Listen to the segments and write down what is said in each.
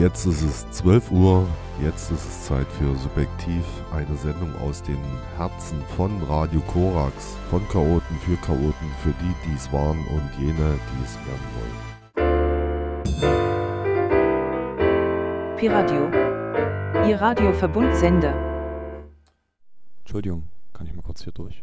Jetzt ist es 12 Uhr, jetzt ist es Zeit für Subjektiv, eine Sendung aus den Herzen von Radio Korax, von Chaoten für Chaoten, für die, die es waren und jene, die es werden wollen. Piradio, Ihr Radioverbundsender. Entschuldigung, kann ich mal kurz hier durch?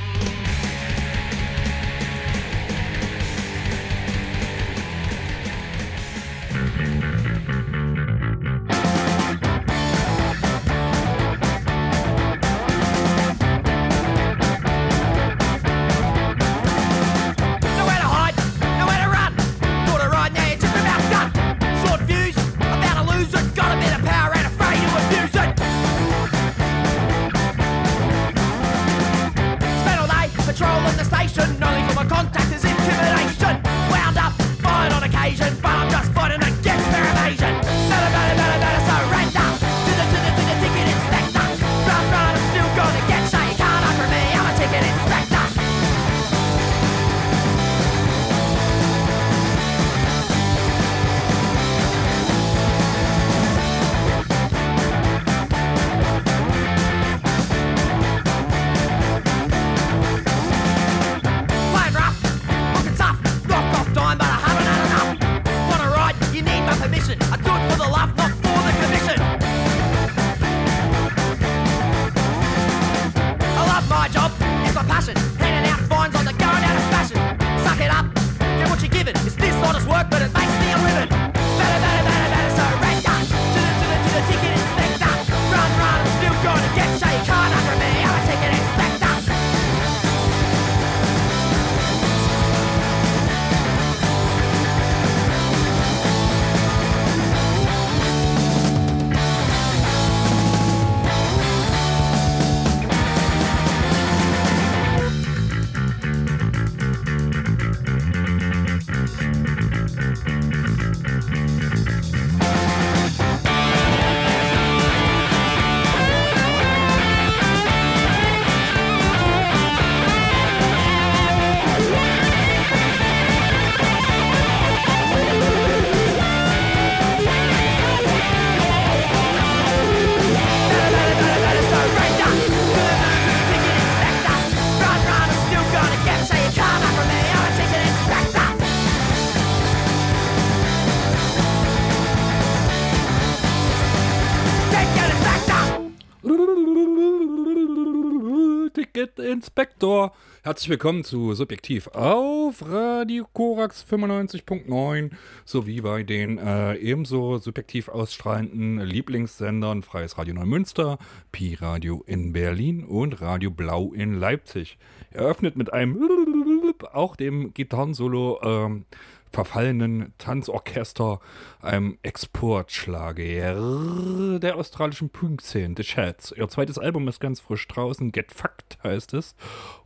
Inspektor. Herzlich willkommen zu Subjektiv auf Radio Korax 95.9 sowie bei den äh, ebenso subjektiv ausstrahlenden Lieblingssendern Freies Radio Neumünster, Pi Radio in Berlin und Radio Blau in Leipzig. Eröffnet mit einem auch dem Gitarrensolo ähm, verfallenen Tanzorchester, einem Exportschlager der australischen Punk-Szene, The Chats. Ihr zweites Album ist ganz frisch draußen, Get Fucked heißt es.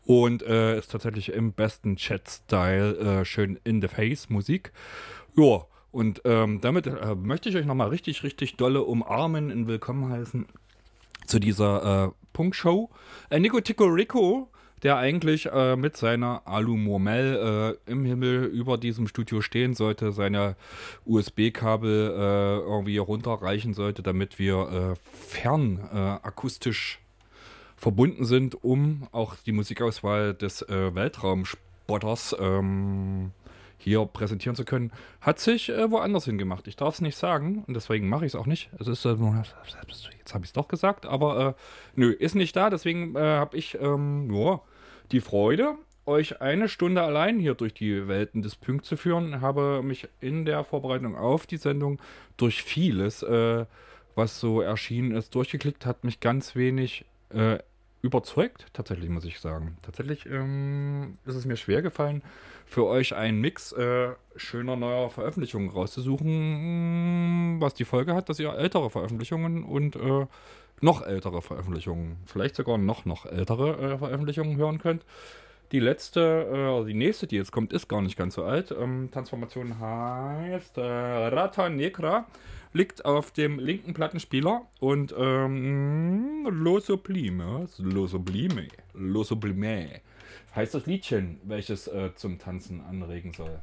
Und äh, ist tatsächlich im besten Chat-Style äh, schön in the face Musik. Ja, und ähm, damit äh, möchte ich euch nochmal richtig, richtig dolle umarmen und willkommen heißen zu dieser äh, Punkshow. Äh, Nico Tico Rico der eigentlich äh, mit seiner Alumormel äh, im Himmel über diesem Studio stehen sollte, seine USB-Kabel äh, irgendwie runterreichen sollte, damit wir äh, fern äh, verbunden sind, um auch die Musikauswahl des äh, Weltraumspotters ähm, hier präsentieren zu können, hat sich äh, woanders hingemacht. Ich darf es nicht sagen und deswegen mache ich es auch nicht. Es ist, äh, jetzt habe ich es doch gesagt, aber äh, nö, ist nicht da. Deswegen äh, habe ich ähm, ja, die Freude, euch eine Stunde allein hier durch die Welten des Pünk zu führen. Habe mich in der Vorbereitung auf die Sendung durch vieles, äh, was so erschienen ist, durchgeklickt, hat mich ganz wenig äh, überzeugt, tatsächlich, muss ich sagen. Tatsächlich ähm, ist es mir schwer gefallen, für euch einen Mix äh, schöner neuer Veröffentlichungen rauszusuchen, was die Folge hat, dass ihr ältere Veröffentlichungen und äh, noch ältere Veröffentlichungen, vielleicht sogar noch, noch ältere äh, Veröffentlichungen hören könnt. Die letzte, äh, die nächste, die jetzt kommt, ist gar nicht ganz so alt. Ähm, Transformation heißt äh, Rata Negra, liegt auf dem linken Plattenspieler und ähm, Lo Sublime, Lo Sublime, Lo Sublime heißt das Liedchen, welches äh, zum Tanzen anregen soll.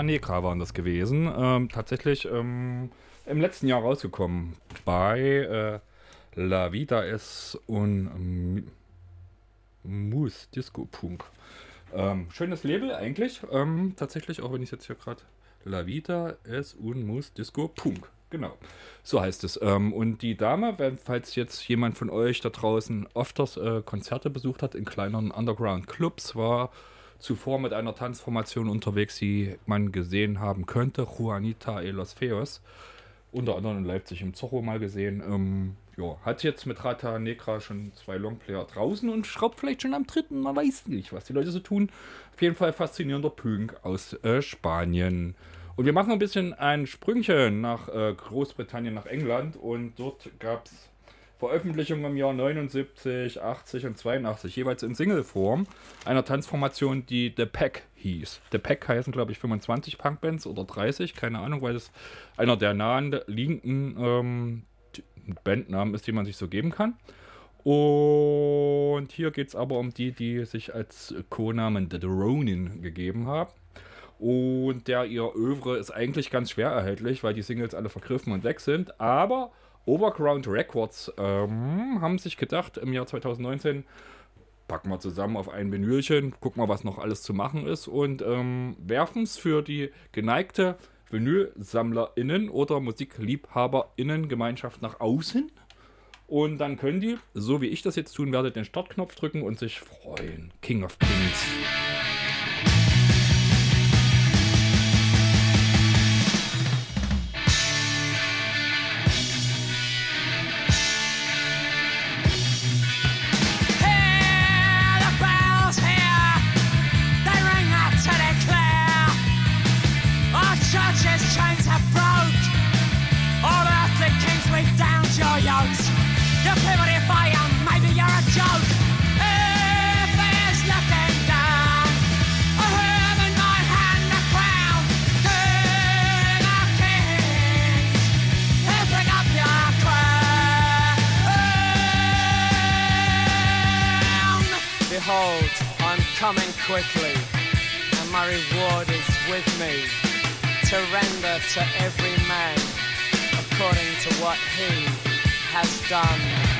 Taneka waren das gewesen. Ähm, tatsächlich ähm, im letzten Jahr rausgekommen bei äh, La Vida es un Mus Disco Punk. Ähm, schönes Label eigentlich. Ähm, tatsächlich, auch wenn ich jetzt hier gerade La Vida es un Mus Disco Punk. Genau, so heißt es. Ähm, und die Dame, wenn, falls jetzt jemand von euch da draußen öfters äh, Konzerte besucht hat in kleineren Underground-Clubs, war zuvor mit einer Tanzformation unterwegs, die man gesehen haben könnte. Juanita e los Feos. Unter anderem in Leipzig im Zorro mal gesehen. Ähm, ja, hat jetzt mit Rata Negra schon zwei Longplayer draußen und schraubt vielleicht schon am dritten. Man weiß nicht, was die Leute so tun. Auf jeden Fall faszinierender Pünk aus äh, Spanien. Und wir machen ein bisschen ein Sprüngchen nach äh, Großbritannien, nach England. Und dort gab es Veröffentlichung im Jahr 79, 80 und 82, jeweils in Singleform, einer Tanzformation, die The Pack hieß. The Pack heißen, glaube ich, 25 Punkbands oder 30, keine Ahnung, weil es einer der nahen liegenden ähm, Bandnamen ist, die man sich so geben kann. Und hier geht es aber um die, die sich als Co-Namen The Ronin gegeben haben. Und der ihr Övre ist eigentlich ganz schwer erhältlich, weil die Singles alle vergriffen und weg sind. Aber Overground Records ähm, haben sich gedacht, im Jahr 2019 packen wir zusammen auf ein Vinylchen, gucken wir, was noch alles zu machen ist und ähm, werfen es für die geneigte VinylsammlerInnen oder MusikliebhaberInnen-Gemeinschaft nach außen. Und dann können die, so wie ich das jetzt tun werde, den Startknopf drücken und sich freuen. King of Kings. Behold, I'm coming quickly, and my reward is with me to render to every man according to what he has done.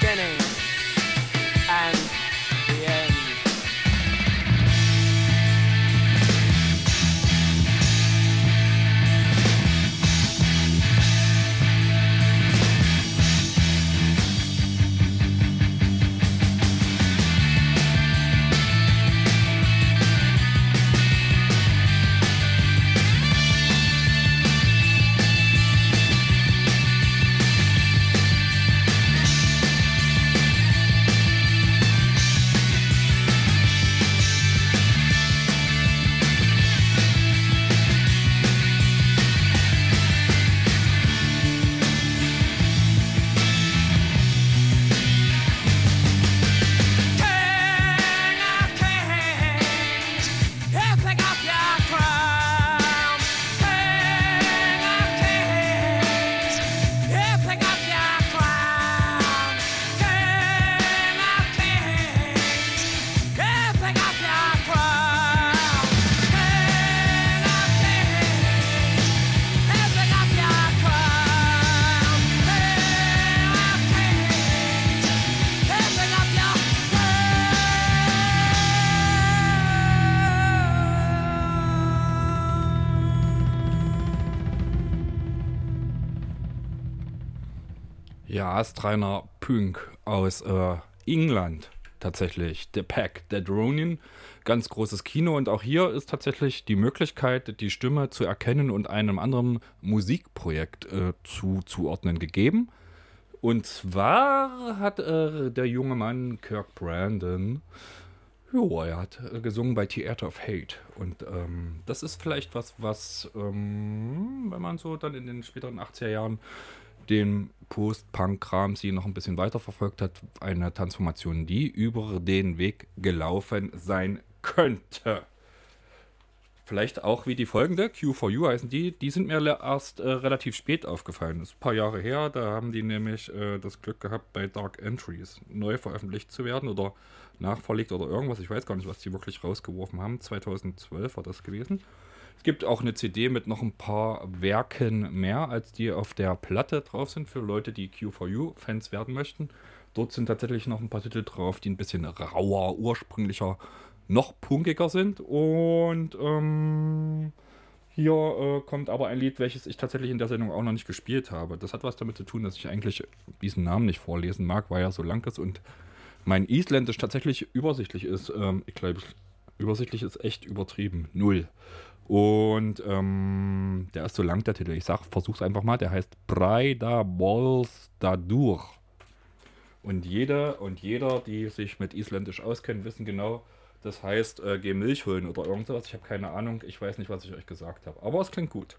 Beginning Ja, astreiner Punk aus äh, England tatsächlich. The Pack, The Ronin. Ganz großes Kino und auch hier ist tatsächlich die Möglichkeit, die Stimme zu erkennen und einem anderen Musikprojekt äh, zuzuordnen gegeben. Und zwar hat äh, der junge Mann Kirk Brandon, jo, er hat äh, gesungen bei Theater of Hate. Und ähm, das ist vielleicht was, was, ähm, wenn man so dann in den späteren 80er Jahren den Post-Punk-Kram sie noch ein bisschen weiter verfolgt hat, eine Transformation, die über den Weg gelaufen sein könnte. Vielleicht auch wie die folgende, Q4U heißen die, die sind mir erst äh, relativ spät aufgefallen. Das ist ein paar Jahre her, da haben die nämlich äh, das Glück gehabt, bei Dark Entries neu veröffentlicht zu werden oder nachverlegt oder irgendwas. Ich weiß gar nicht, was die wirklich rausgeworfen haben. 2012 war das gewesen. Es gibt auch eine CD mit noch ein paar Werken mehr, als die auf der Platte drauf sind, für Leute, die Q4U-Fans werden möchten. Dort sind tatsächlich noch ein paar Titel drauf, die ein bisschen rauer, ursprünglicher, noch punkiger sind. Und ähm, hier äh, kommt aber ein Lied, welches ich tatsächlich in der Sendung auch noch nicht gespielt habe. Das hat was damit zu tun, dass ich eigentlich diesen Namen nicht vorlesen mag, weil er so lang ist und mein Isländisch tatsächlich übersichtlich ist. Ähm, ich glaube, übersichtlich ist echt übertrieben. Null. Und ähm, der ist so lang, der Titel. Ich sag, versuch's einfach mal. Der heißt Breida Bolstadur. Und jeder und jeder, die sich mit Isländisch auskennen, wissen genau, das heißt, äh, geh Milch holen oder irgendwas. Ich habe keine Ahnung. Ich weiß nicht, was ich euch gesagt habe. Aber es klingt gut.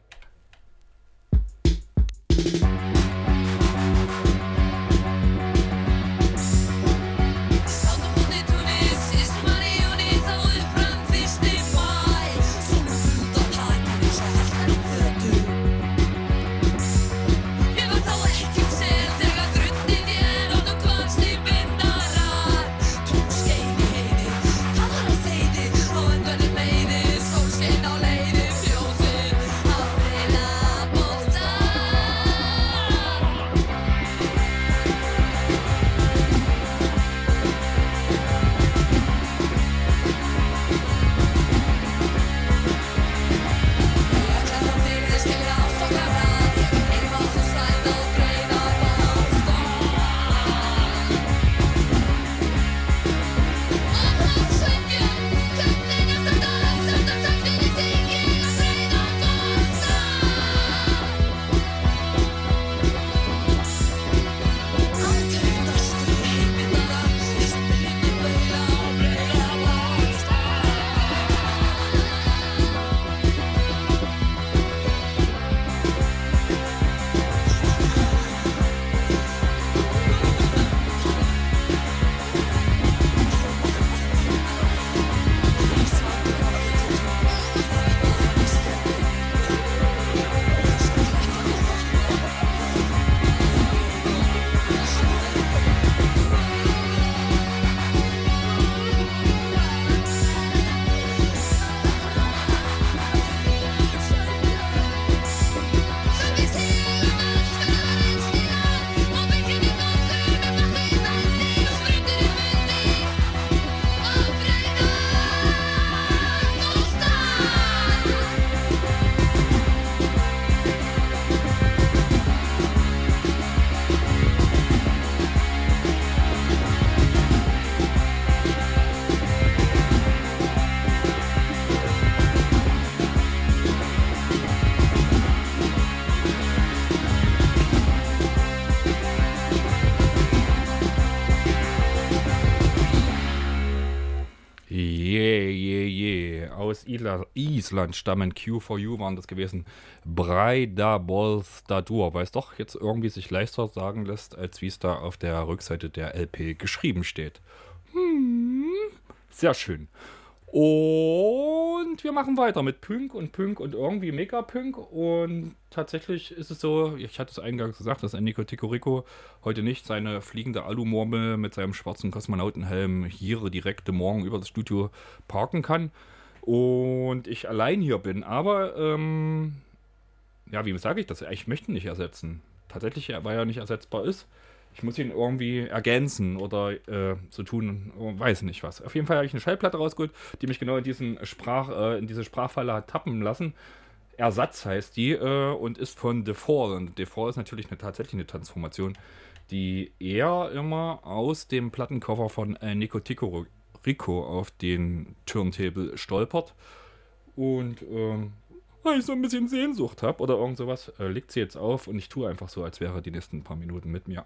Island stammen. Q4U waren das gewesen. Breida Balls Dadur, weil es doch jetzt irgendwie sich leichter sagen lässt, als wie es da auf der Rückseite der LP geschrieben steht. Hm, sehr schön. Und wir machen weiter mit Punk und Punk und irgendwie Mega-Punk. Und tatsächlich ist es so, ich hatte es eingangs gesagt, dass Enrico Ticorico heute nicht seine fliegende Alumormel mit seinem schwarzen Kosmonautenhelm hier direkt morgen über das Studio parken kann. Und ich allein hier bin. Aber, ähm, ja, wie sage ich das? Ich möchte ihn nicht ersetzen. Tatsächlich, weil er nicht ersetzbar ist ich muss ihn irgendwie ergänzen oder äh, so tun, weiß nicht was. Auf jeden Fall habe ich eine Schallplatte rausgeholt, die mich genau in, diesen Sprach, äh, in diese Sprachfalle hat tappen lassen. Ersatz heißt die äh, und ist von The Fall. Und The Fall ist natürlich eine, tatsächlich eine Transformation, die er immer aus dem Plattencover von äh, Nico Tico Rico auf den Turntable stolpert. Und ähm, weil ich so ein bisschen Sehnsucht habe oder irgend sowas, äh, legt sie jetzt auf und ich tue einfach so, als wäre die nächsten paar Minuten mit mir.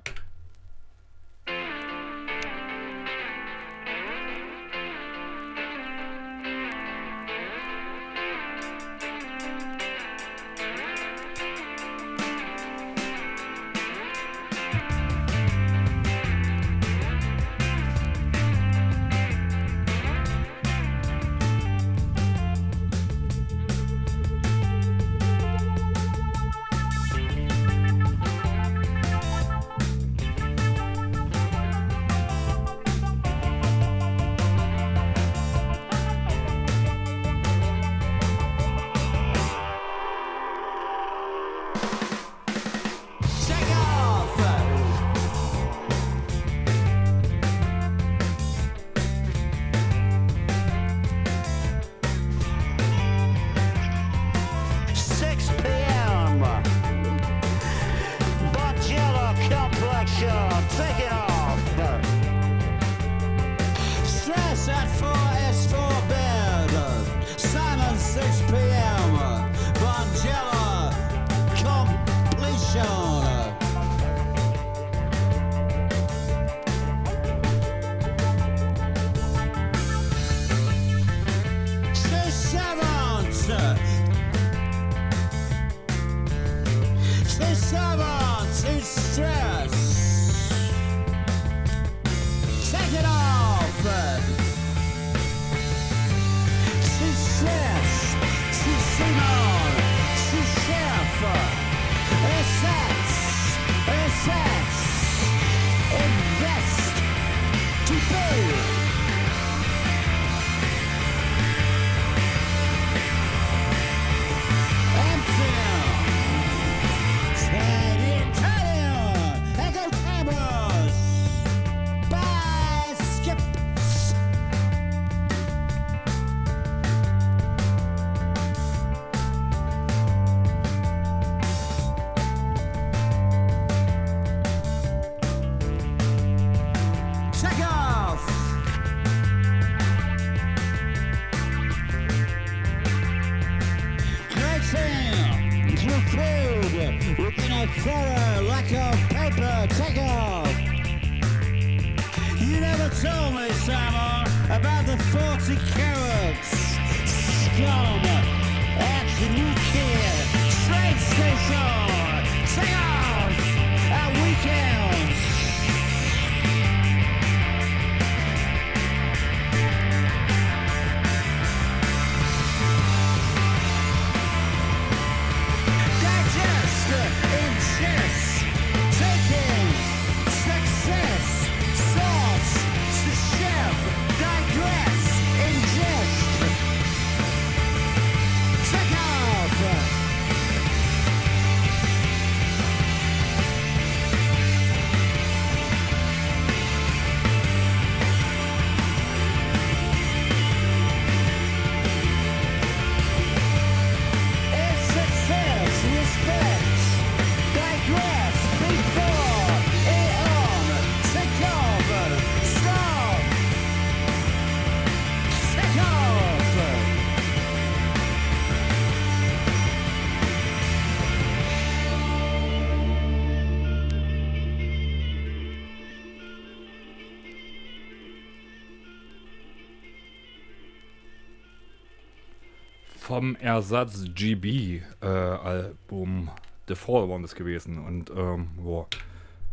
Vom Ersatz GB äh, Album The Fall war das gewesen. Und ähm, ja,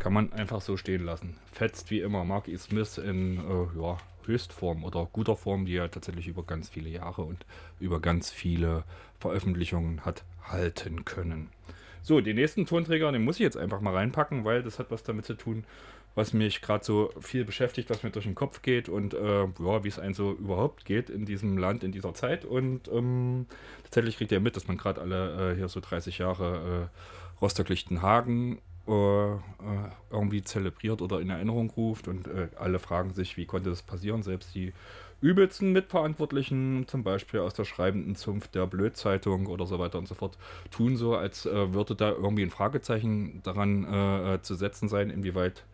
kann man einfach so stehen lassen. Fetzt wie immer Mark E. Smith in äh, ja, Höchstform oder guter Form, die er tatsächlich über ganz viele Jahre und über ganz viele Veröffentlichungen hat halten können. So, den nächsten Tonträger, den muss ich jetzt einfach mal reinpacken, weil das hat was damit zu tun, was mich gerade so viel beschäftigt, was mir durch den Kopf geht und äh, ja, wie es einem so überhaupt geht in diesem Land, in dieser Zeit. Und ähm, tatsächlich kriegt ihr mit, dass man gerade alle äh, hier so 30 Jahre äh, Rostock-Lichtenhagen äh, äh, irgendwie zelebriert oder in Erinnerung ruft und äh, alle fragen sich, wie konnte das passieren? Selbst die übelsten Mitverantwortlichen, zum Beispiel aus der schreibenden Zunft der Blödzeitung oder so weiter und so fort, tun so, als äh, würde da irgendwie ein Fragezeichen daran äh, zu setzen sein, inwieweit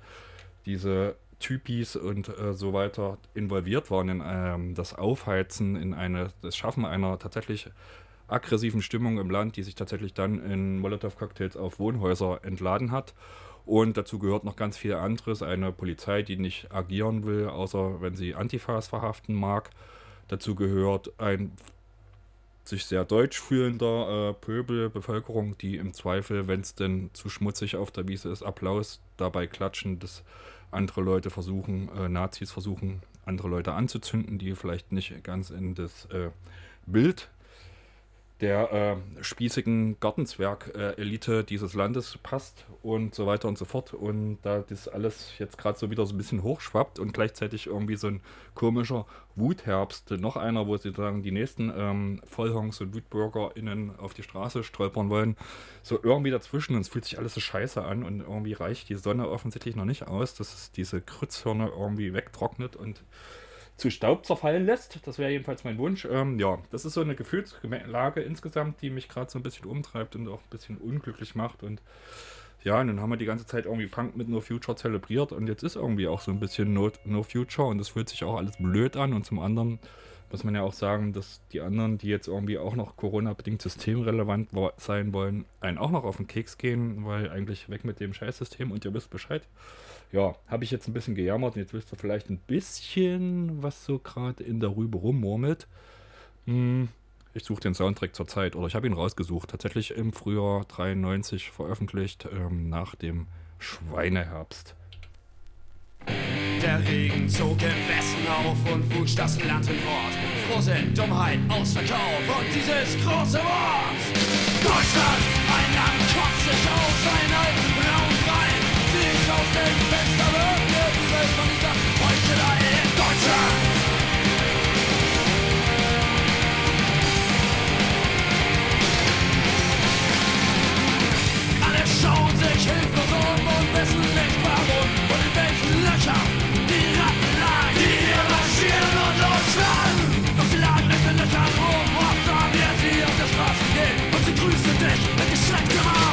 diese Typis und äh, so weiter involviert waren in ähm, das Aufheizen, in eine, das Schaffen einer tatsächlich aggressiven Stimmung im Land, die sich tatsächlich dann in Molotow-Cocktails auf Wohnhäuser entladen hat. Und dazu gehört noch ganz viel anderes. Eine Polizei, die nicht agieren will, außer wenn sie Antifas verhaften mag. Dazu gehört ein sich sehr deutsch fühlender äh, Pöbel, Bevölkerung, die im Zweifel, wenn es denn zu schmutzig auf der Wiese ist, Applaus dabei klatschen, dass andere Leute versuchen, äh, Nazis versuchen, andere Leute anzuzünden, die vielleicht nicht ganz in das äh, Bild der äh, spießigen Gartenzwerg-Elite dieses Landes passt und so weiter und so fort. Und da das alles jetzt gerade so wieder so ein bisschen hochschwappt und gleichzeitig irgendwie so ein komischer Wutherbst, noch einer, wo sie sagen, die nächsten ähm, Vollhongs und WutbürgerInnen auf die Straße stolpern wollen, so irgendwie dazwischen und es fühlt sich alles so scheiße an und irgendwie reicht die Sonne offensichtlich noch nicht aus, dass es diese Krützhirne irgendwie wegtrocknet und zu Staub zerfallen lässt. Das wäre jedenfalls mein Wunsch. Ähm, ja, das ist so eine Gefühlslage insgesamt, die mich gerade so ein bisschen umtreibt und auch ein bisschen unglücklich macht. Und ja, nun haben wir die ganze Zeit irgendwie Punk mit No Future zelebriert und jetzt ist irgendwie auch so ein bisschen No, no Future und es fühlt sich auch alles blöd an. Und zum anderen muss man ja auch sagen, dass die anderen, die jetzt irgendwie auch noch Corona-bedingt systemrelevant sein wollen, einen auch noch auf den Keks gehen, weil eigentlich weg mit dem Scheißsystem und ihr wisst Bescheid ja, habe ich jetzt ein bisschen gejammert und jetzt wisst ihr vielleicht ein bisschen, was so gerade in der Rübe rummurmelt. Hm, ich suche den Soundtrack zur Zeit oder ich habe ihn rausgesucht. Tatsächlich im Frühjahr 93 veröffentlicht, ähm, nach dem Schweineherbst. Der Regen zog im Westen auf und wusch das Land hinfort. Frohsinn, Dummheit, Ausverkauf und dieses große Wort. Deutschland, ein Land kotzt sich aus, ein alten sich hilflos um und wissen nicht warum und in welchen Löchern die Ratten lagen, die hier marschieren und losschlagen. Doch sie lagen nicht in Löchern rum, oft sahen wir sie auf der Straße gehen und sie grüßte dich mit gestrecktem Arm.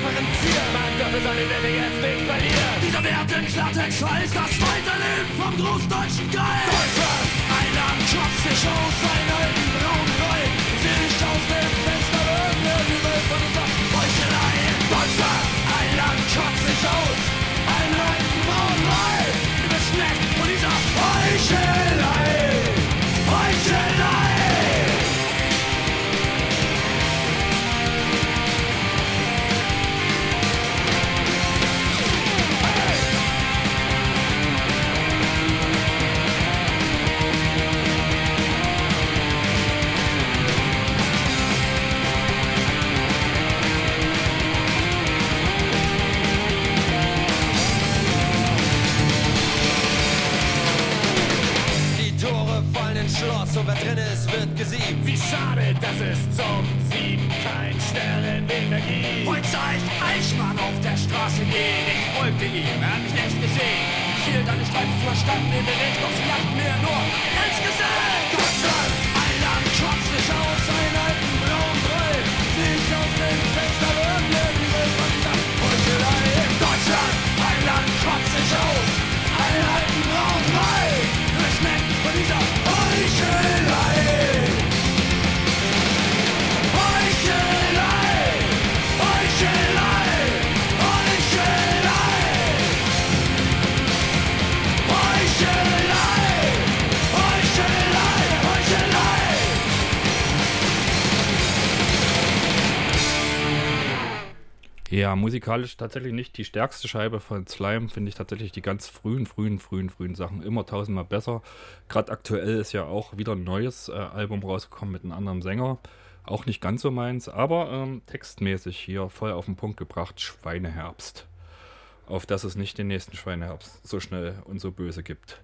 Differenzieren. Man dürfe seine Werte jetzt nicht verlieren. Dieser Wert in Klartext heißt das Weiterleben vom großdeutschen Geist. Deutschland, ein Land kotzt sich aus, ein alten braunen Brei. Sich aus dem Fenster die Welt von dieser Heuchelei. Deutschland, ein Land kotzt sich Schade, dass es zum Sieben kein Sternenweg mehr gibt. Und sah ich Eichmann auf der Straße gehen. Ich folgte ihm, er hat mich längst gesehen. Ich hielt eine Streifen verstanden im Bericht, doch sie lachten mir nur ins Gesicht. Deutschland, Ja, musikalisch tatsächlich nicht die stärkste Scheibe von Slime, finde ich tatsächlich die ganz frühen, frühen, frühen, frühen Sachen immer tausendmal besser. Gerade aktuell ist ja auch wieder ein neues äh, Album rausgekommen mit einem anderen Sänger. Auch nicht ganz so meins, aber ähm, textmäßig hier voll auf den Punkt gebracht, Schweineherbst. Auf dass es nicht den nächsten Schweineherbst so schnell und so böse gibt.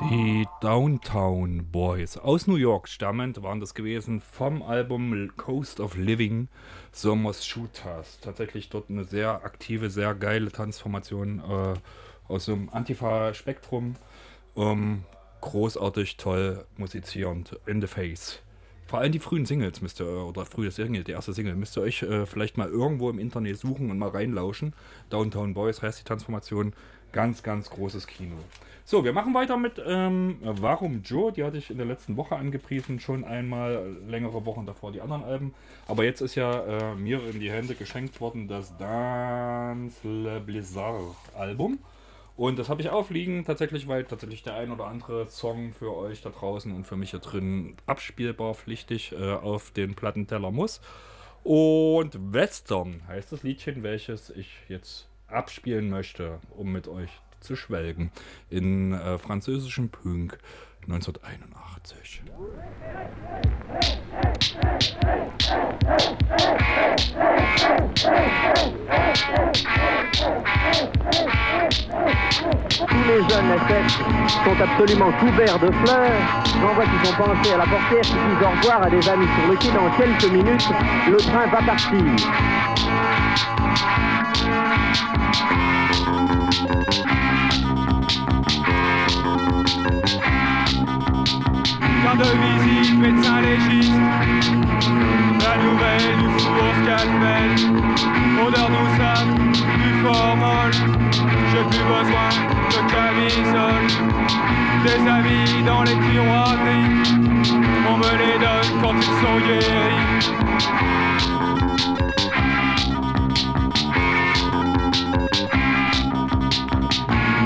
Die Downtown Boys aus New York stammend waren das gewesen vom Album Coast of Living Somos Shooters. Tatsächlich dort eine sehr aktive, sehr geile Tanzformation äh, aus so einem Antifa-Spektrum. Ähm, großartig, toll musizierend, in the face. Vor allem die frühen Singles müsst ihr, oder frühe Single, die erste Single, müsst ihr euch äh, vielleicht mal irgendwo im Internet suchen und mal reinlauschen. Downtown Boys heißt die Transformation. Ganz, ganz großes Kino. So, wir machen weiter mit ähm, Warum Joe? Die hatte ich in der letzten Woche angepriesen, schon einmal längere Wochen davor die anderen Alben. Aber jetzt ist ja äh, mir in die Hände geschenkt worden das Dance Le Blizzard Album. Und das habe ich aufliegen, tatsächlich, weil tatsächlich der ein oder andere Song für euch da draußen und für mich hier drin abspielbar pflichtig äh, auf den Plattenteller muss. Und Western heißt das Liedchen, welches ich jetzt abspielen möchte, um mit euch zu schwelgen. In äh, französischem Punk 1981. Tous les jeunes naissants sont absolument couverts de fleurs. J'en vois qui sont penchés à la portière, qui disent au revoir à des amis sur le quai. Dans quelques minutes, le train va partir. Carte de visite, médecin légiste. La nouvelle du four scalpel. Odeur douce du formol. J'ai plus besoin de camisole. Des amis dans les tiroirs gris. On me les donne quand ils sont guéris.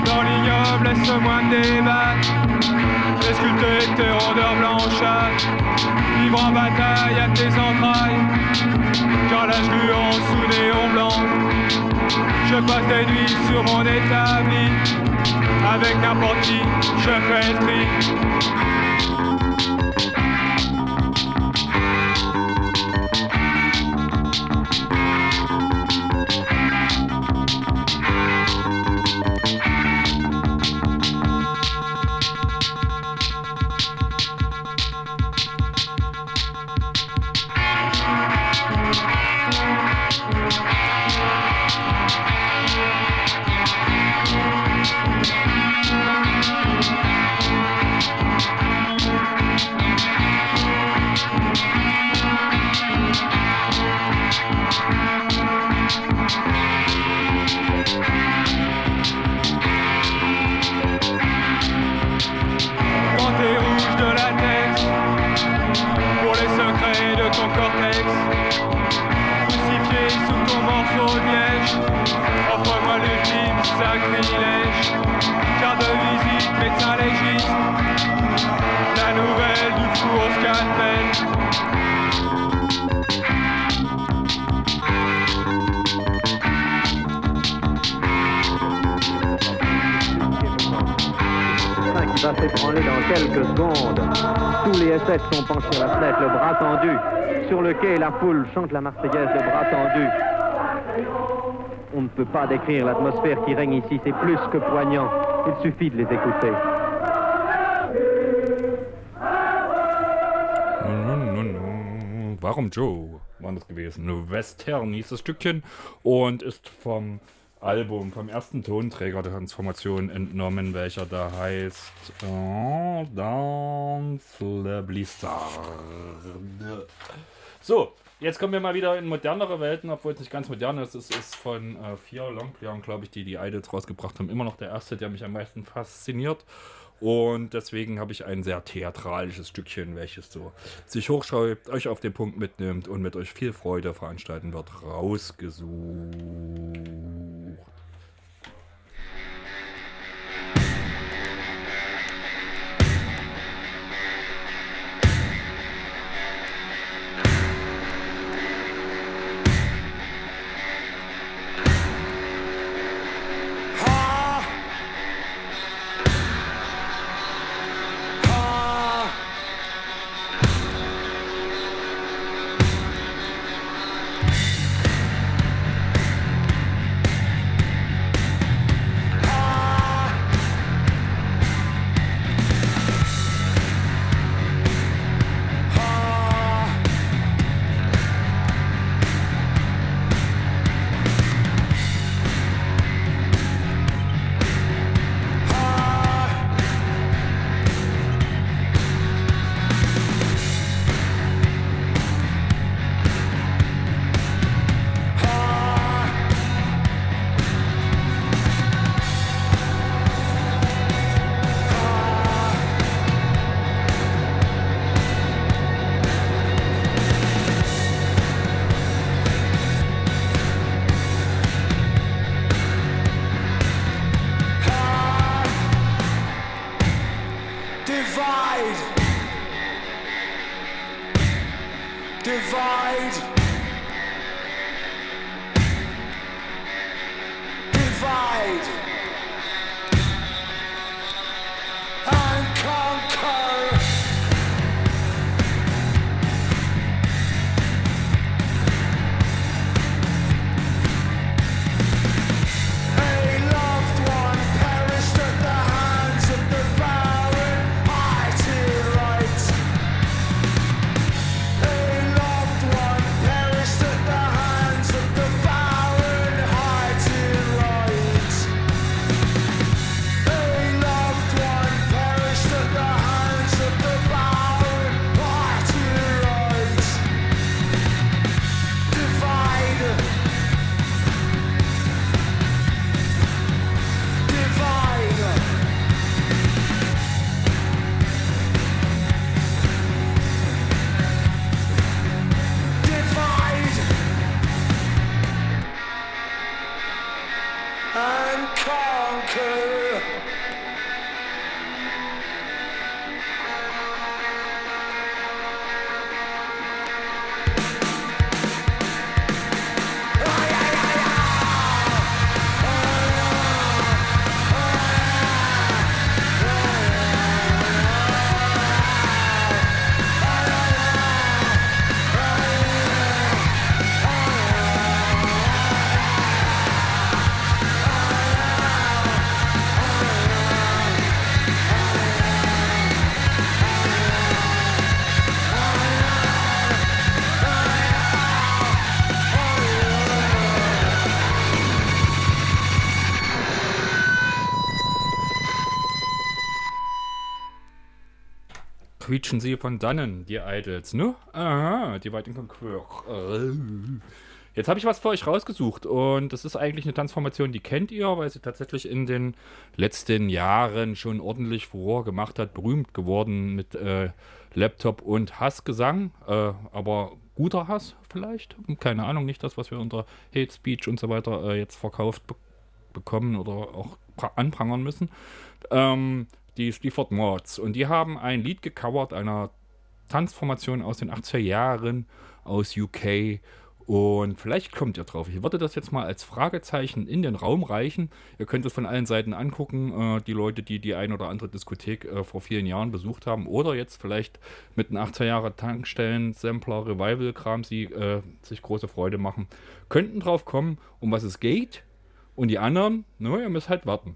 Dans l'ignoble, laisse-moi débattre. Tes rondeurs blanchâtres Vivre en bataille à tes entrailles. Quand l'âge gluant sous néon blanc. Je passe des nuits sur mon établi. Avec n'importe qui, je fais le tri foule chante la Marseillaise, le bras tendu. On ne peut pas décrire l'atmosphère qui règne ici, c'est plus que poignant. Il suffit de les écouter. Warum Joe war das gewesen? Western hieß das Stückchen und ist vom Album, vom ersten Tonträger der Transformation entnommen, welcher da heißt oh, Dance le Blizzard. So, jetzt kommen wir mal wieder in modernere Welten, obwohl es nicht ganz modern ist. Es ist von äh, vier Longplayern, glaube ich, die die Idols rausgebracht haben. Immer noch der erste, der mich am meisten fasziniert. Und deswegen habe ich ein sehr theatralisches Stückchen, welches so sich hochschreibt, euch auf den Punkt mitnimmt und mit euch viel Freude veranstalten wird, rausgesucht. Quietschen sie von dannen, die Idols, ne? Aha, die weiten Konkur. Jetzt habe ich was für euch rausgesucht und das ist eigentlich eine Transformation, die kennt ihr, weil sie tatsächlich in den letzten Jahren schon ordentlich Furore gemacht hat, berühmt geworden mit äh, Laptop und Hassgesang, äh, aber guter Hass vielleicht, keine Ahnung, nicht das, was wir unter Hate Speech und so weiter äh, jetzt verkauft be bekommen oder auch pra- anprangern müssen. Ähm, die Sleaford Mods und die haben ein Lied gecovert einer Tanzformation aus den 80er Jahren aus UK und vielleicht kommt ihr drauf. Ich würde das jetzt mal als Fragezeichen in den Raum reichen. Ihr könnt es von allen Seiten angucken. Äh, die Leute, die die ein oder andere Diskothek äh, vor vielen Jahren besucht haben oder jetzt vielleicht mit einem 80er Jahre Tankstellen, Sampler, Revival-Kram sie äh, sich große Freude machen, könnten drauf kommen, um was es geht. Und die anderen, no, ihr müsst halt warten.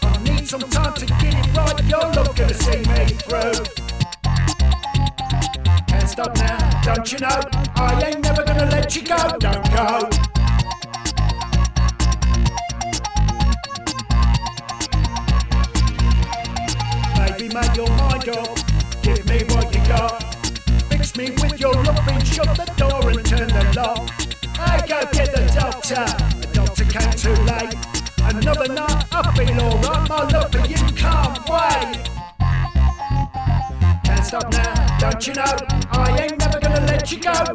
Need some time to get it right, you're not gonna see me through. Can't stop now, don't you know? I ain't never gonna let you go, don't go. Maybe make your mind up. Give me what you got. Fix me with your loving. Shut the door and turn the lock. I go get the doctor. You know? I ain't never gonna let you go.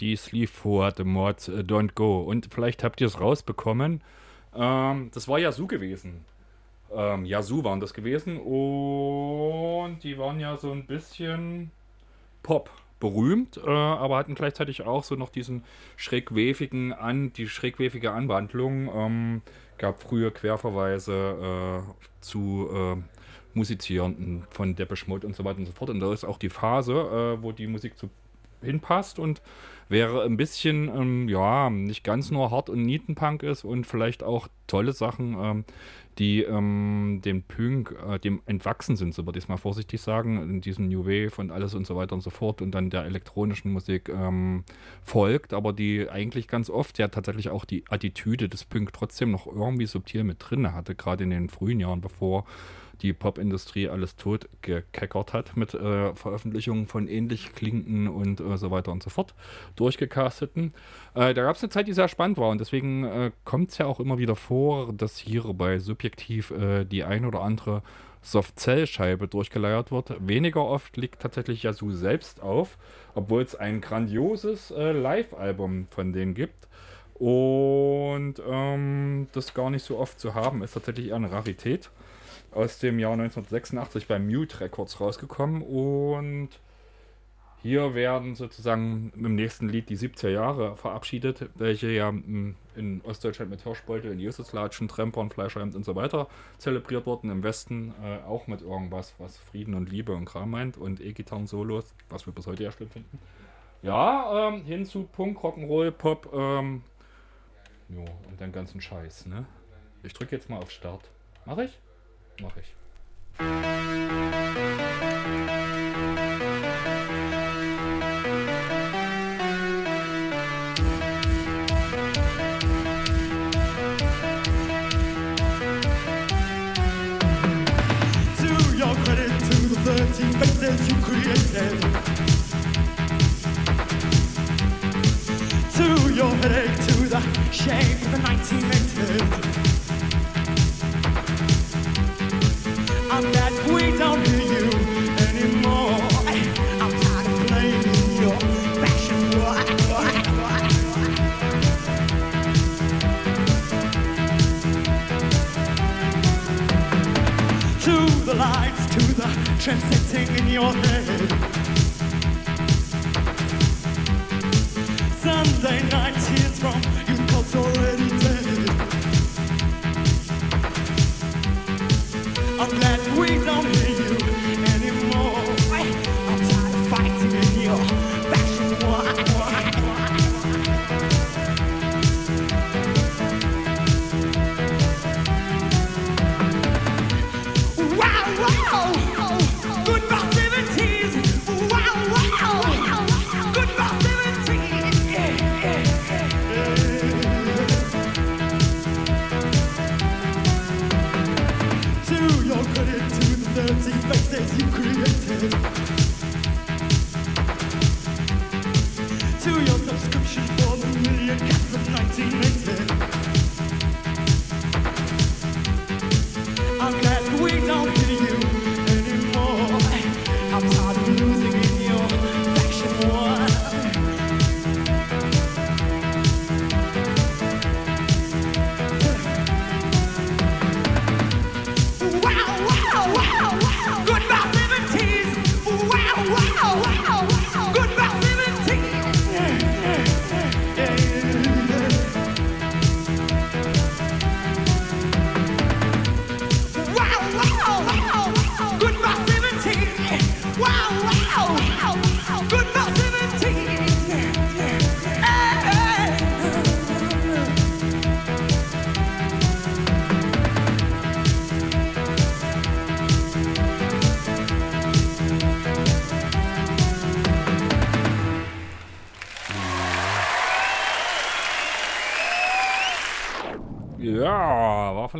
Die Sleaford Mod äh, Don't Go. Und vielleicht habt ihr es rausbekommen. Ähm, das war Yazoo gewesen. Ähm, Yazoo waren das gewesen. Und die waren ja so ein bisschen Pop berühmt, äh, aber hatten gleichzeitig auch so noch diesen schrägwefigen an, die schrägwefige Anwandlung. Ähm, gab früher Querverweise äh, zu äh, Musizierenden von Depeche Mode und so weiter und so fort. Und da ist auch die Phase, äh, wo die Musik zu hinpasst und wäre ein bisschen, ähm, ja, nicht ganz nur hart und Nietenpunk ist und vielleicht auch tolle Sachen, ähm, die ähm, dem Punk, äh, dem entwachsen sind, so würde ich es mal vorsichtig sagen, in diesem New Wave und alles und so weiter und so fort und dann der elektronischen Musik ähm, folgt, aber die eigentlich ganz oft ja tatsächlich auch die Attitüde des Punk trotzdem noch irgendwie subtil mit drin hatte, gerade in den frühen Jahren, bevor die Popindustrie alles tot gekeckert hat mit äh, Veröffentlichungen von ähnlich klingenden und äh, so weiter und so fort durchgecasteten. Äh, da gab es eine Zeit, die sehr spannend war und deswegen äh, kommt es ja auch immer wieder vor, dass hier bei Subjektiv äh, die ein oder andere Soft-Cell-Scheibe durchgeleiert wird. Weniger oft liegt tatsächlich Yazoo selbst auf, obwohl es ein grandioses äh, Live-Album von denen gibt. Und ähm, das gar nicht so oft zu haben, ist tatsächlich eher eine Rarität. Aus dem Jahr 1986 bei Mute Records rausgekommen und hier werden sozusagen im nächsten Lied die 70er Jahre verabschiedet, welche ja mm, in Ostdeutschland mit Hirschbeutel, in Jesuslatschen, Trempern, Fleischheimt und so weiter zelebriert wurden. Im Westen äh, auch mit irgendwas, was Frieden und Liebe und Kram meint und E-Gitarren-Solos, was wir bis heute ja schlimm finden. Ja, ähm, hin zu Punk, Rock'n'Roll, Pop, ähm, jo, und den ganzen Scheiß, ne? Ich drücke jetzt mal auf Start. Mach ich? Mach ich. To your credit, to the 13 faces you created. To your headache, to the shame of the 1980s. Setting in your head. Sunday night tears from you cause already dead. I'm glad we don't your subscription for the million cats of 1980.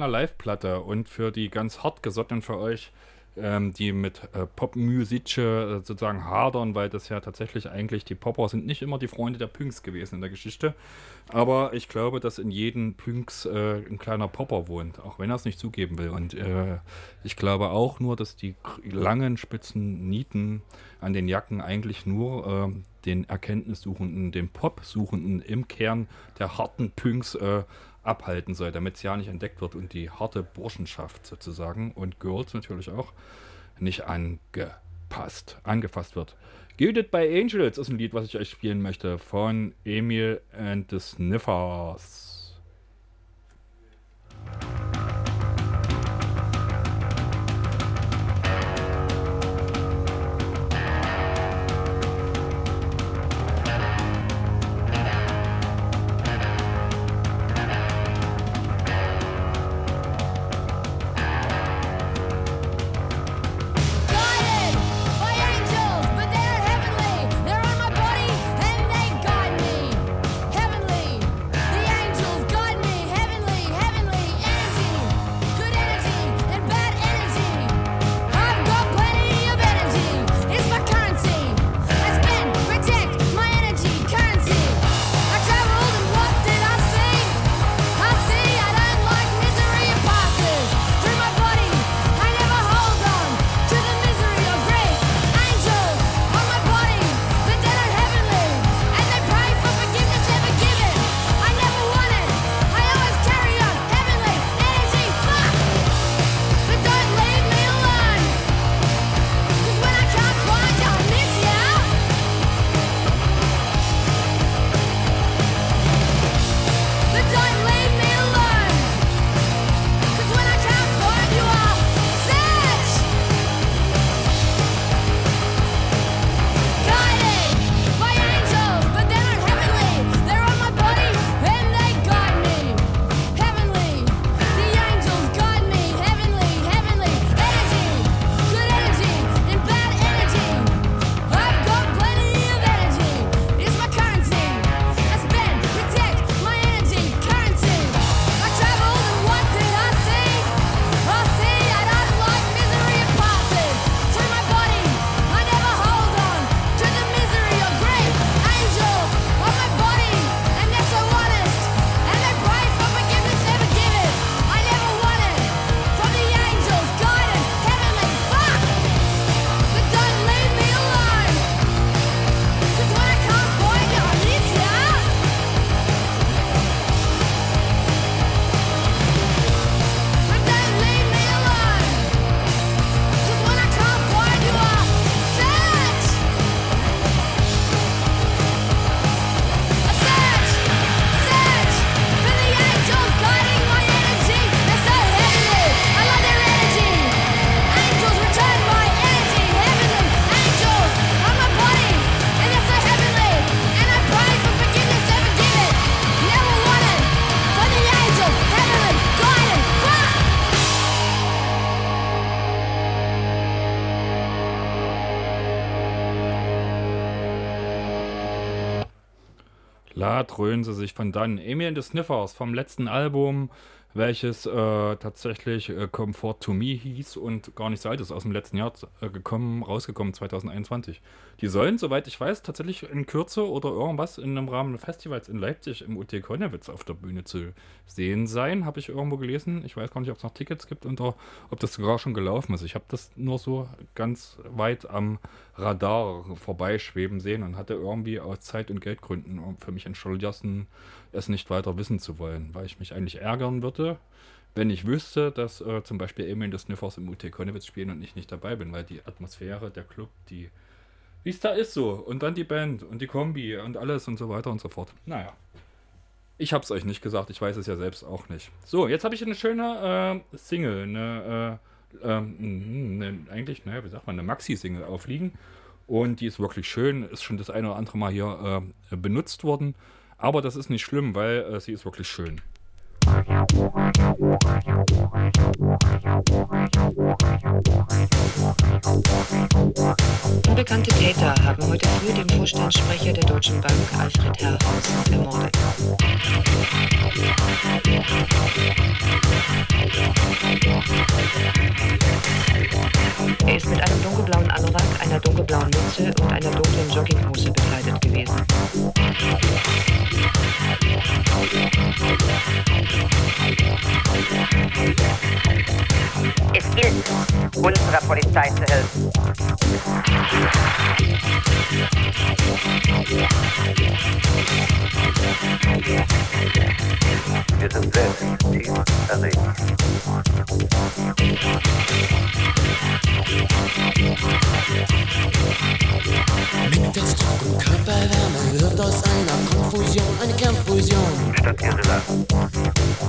Der Live-Platte und für die ganz hartgesottenen für euch, ähm, die mit äh, Popmusik äh, sozusagen hadern, weil das ja tatsächlich eigentlich die Popper sind nicht immer die Freunde der Punks gewesen in der Geschichte. Aber ich glaube, dass in jedem Punks äh, ein kleiner Popper wohnt, auch wenn er es nicht zugeben will. Und äh, ich glaube auch nur, dass die langen, spitzen Nieten an den Jacken eigentlich nur ähm, den Erkenntnissuchenden, den Pop-Suchenden im Kern der harten Punks äh, abhalten soll, damit es ja nicht entdeckt wird und die harte Burschenschaft sozusagen und Girls natürlich auch nicht angepasst, angefasst wird. Gilded by Angels ist ein Lied, was ich euch spielen möchte von Emil and the Sniffers. Da dröhnen sie sich von dann. Emil and the Sniffers vom letzten Album, welches äh, tatsächlich äh, Comfort to Me hieß und gar nicht so alt ist, aus dem letzten Jahr äh, gekommen, rausgekommen, 2021. Die sollen, soweit ich weiß, tatsächlich in Kürze oder irgendwas in einem Rahmen des Festivals in Leipzig im UT Konnewitz auf der Bühne zu sehen sein, habe ich irgendwo gelesen. Ich weiß gar nicht, ob es noch Tickets gibt und ob das sogar schon gelaufen ist. Ich habe das nur so ganz weit am Radar vorbeischweben sehen und hatte irgendwie aus Zeit- und Geldgründen für mich entschlossen, es nicht weiter wissen zu wollen, weil ich mich eigentlich ärgern würde, wenn ich wüsste, dass äh, zum Beispiel Emil des Sniffers im UT Konnewitz spielen und ich nicht dabei bin, weil die Atmosphäre, der Club, die wie es da ist so und dann die Band und die Kombi und alles und so weiter und so fort. Naja. Ich hab's euch nicht gesagt, ich weiß es ja selbst auch nicht. So, jetzt habe ich eine schöne äh, Single, eine, äh, ähm, eine, eigentlich, naja, wie sagt man, eine Maxi-Single aufliegen. Und die ist wirklich schön, ist schon das eine oder andere Mal hier äh, benutzt worden. Aber das ist nicht schlimm, weil äh, sie ist wirklich schön. Unbekannte Täter haben heute früh den Vorstandssprecher der Deutschen Bank, Alfred Herrhaus, ermordet. Er ist mit einem dunkelblauen Anorak, einer dunkelblauen Mütze und einer dunklen Jogginghose bekleidet gewesen. Es gilt, unserer Polizei zu helfen. Wir sind selbst tief erregt. Mittagsdruck und Körperwärme wird aus einer Konfusion eine Kernfusion. Statt Irrilla.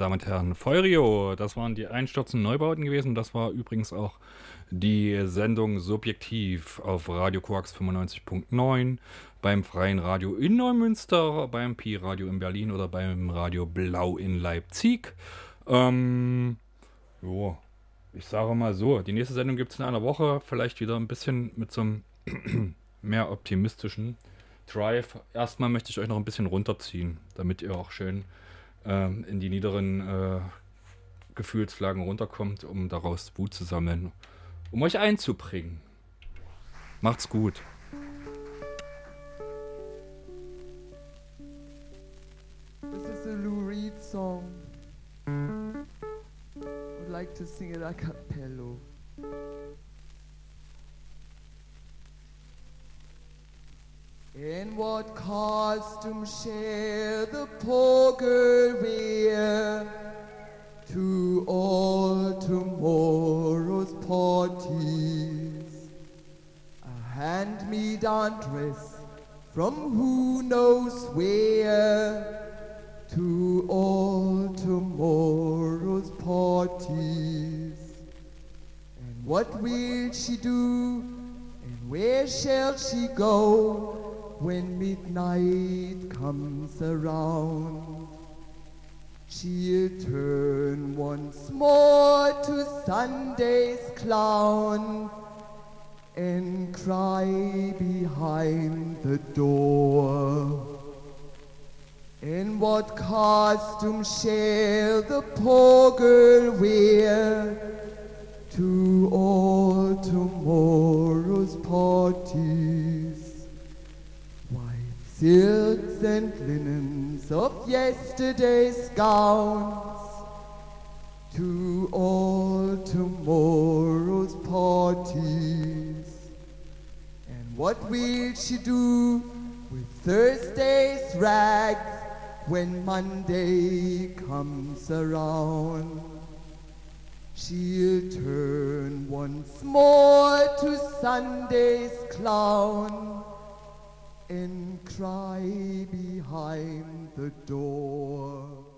Damen und Herren, Feurio, das waren die einstürzenden Neubauten gewesen. Das war übrigens auch die Sendung Subjektiv auf Radio Quarks 95.9, beim Freien Radio in Neumünster, beim Pi-Radio in Berlin oder beim Radio Blau in Leipzig. Ähm, jo, ich sage mal so, die nächste Sendung gibt es in einer Woche, vielleicht wieder ein bisschen mit so einem mehr optimistischen Drive. Erstmal möchte ich euch noch ein bisschen runterziehen, damit ihr auch schön ähm, in die niederen äh, Gefühlslagen runterkommt, um daraus Wut zu sammeln, um euch einzubringen. Macht's gut. This is a Lou Reed song. I'd like to sing it a cappello. In what costume shall the wear to all tomorrow's parties? A hand-me-down dress from who knows where to all tomorrow's parties. And what will she do? And where shall she go when midnight comes around? She'll turn once more to Sunday's clown and cry behind the door. In what costume shall the poor girl wear to all tomorrow's parties? Silks and linens of yesterday's gowns to all tomorrow's parties. And what will she do with Thursday's rags when Monday comes around? She'll turn once more to Sunday's clown and cry behind the door.